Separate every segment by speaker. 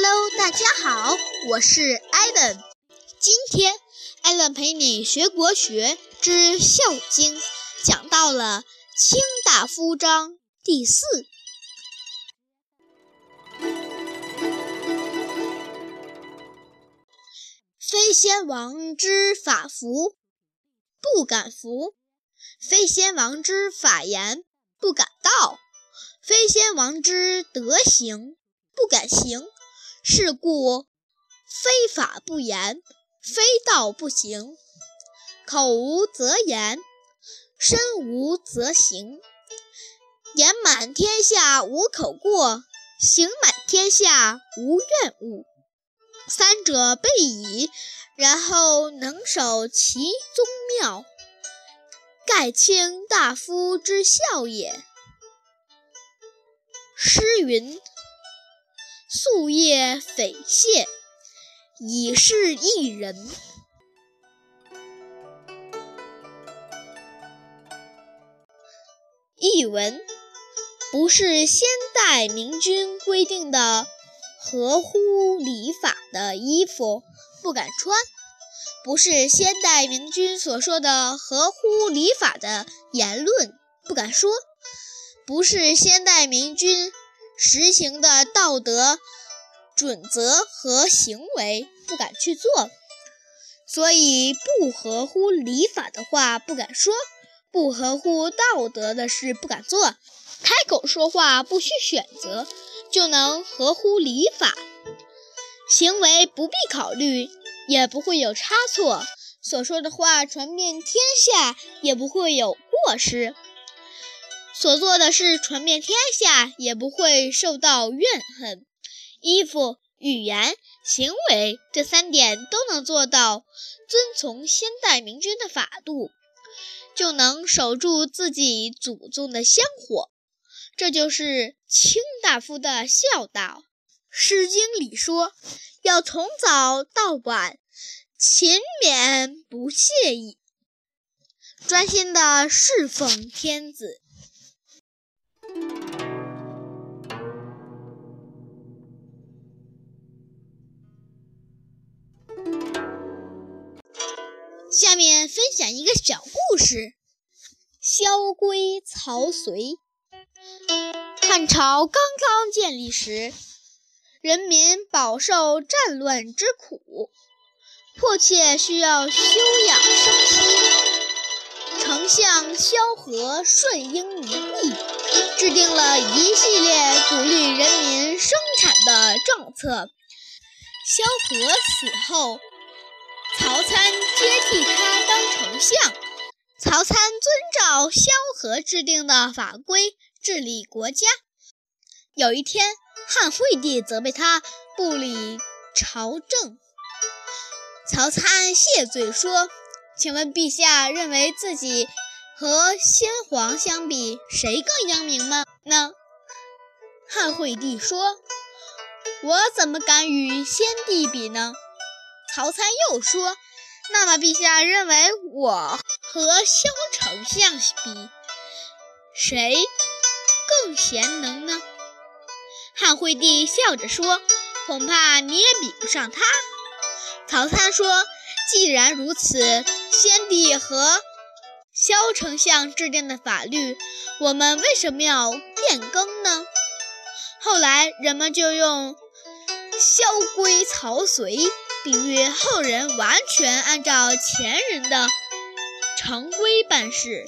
Speaker 1: Hello，大家好，我是艾伦。今天艾伦陪你学国学之《孝经》，讲到了卿大夫章第四。非先王之法服，不敢服；非先王之法言，不敢道；非先王之德行，不敢行。是故，非法不言，非道不行。口无则言，身无则行。言满天下无口过，行满天下无怨物。三者备矣，然后能守其宗庙，盖卿大夫之孝也。诗云：“夙夜匪懈，以是一人。”译文：不是先代明君规定的。合乎礼法的衣服不敢穿，不是先代明君所说的合乎礼法的言论不敢说，不是先代明君实行的道德准则和行为不敢去做。所以，不合乎礼法的话不敢说，不合乎道德的事不敢做。开口说话不需选择。就能合乎礼法，行为不必考虑，也不会有差错；所说的话传遍天下，也不会有过失；所做的事传遍天下，也不会受到怨恨。衣服、语言、行为这三点都能做到遵从先代明君的法度，就能守住自己祖宗的香火。这就是卿大夫的孝道，《诗经》里说：“要从早到晚，勤勉不懈意，专心的侍奉天子。”分享一个小故事：萧规曹随。汉朝刚刚建立时，人民饱受战乱之苦，迫切需要休养生息。丞相萧何顺应民意，制定了一系列鼓励人民生产的政策。萧何死后，曹参接替他当丞相。曹参遵照萧何制定的法规。治理国家。有一天，汉惠帝责备他不理朝政。曹参谢罪说：“请问陛下认为自己和先皇相比，谁更英明吗？”呢？汉惠帝说：“我怎么敢与先帝比呢？”曹参又说：“那么陛下认为我和萧丞相比，谁？”更贤能呢？汉惠帝笑着说：“恐怕你也比不上他。”曹参说：“既然如此，先帝和萧丞相制定的法律，我们为什么要变更呢？”后来人们就用“萧规曹随”比喻后人完全按照前人的常规办事。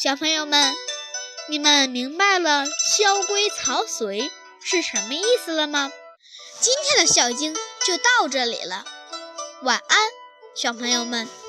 Speaker 1: 小朋友们，你们明白了“萧规曹随”是什么意思了吗？今天的《孝经》就到这里了，晚安，小朋友们。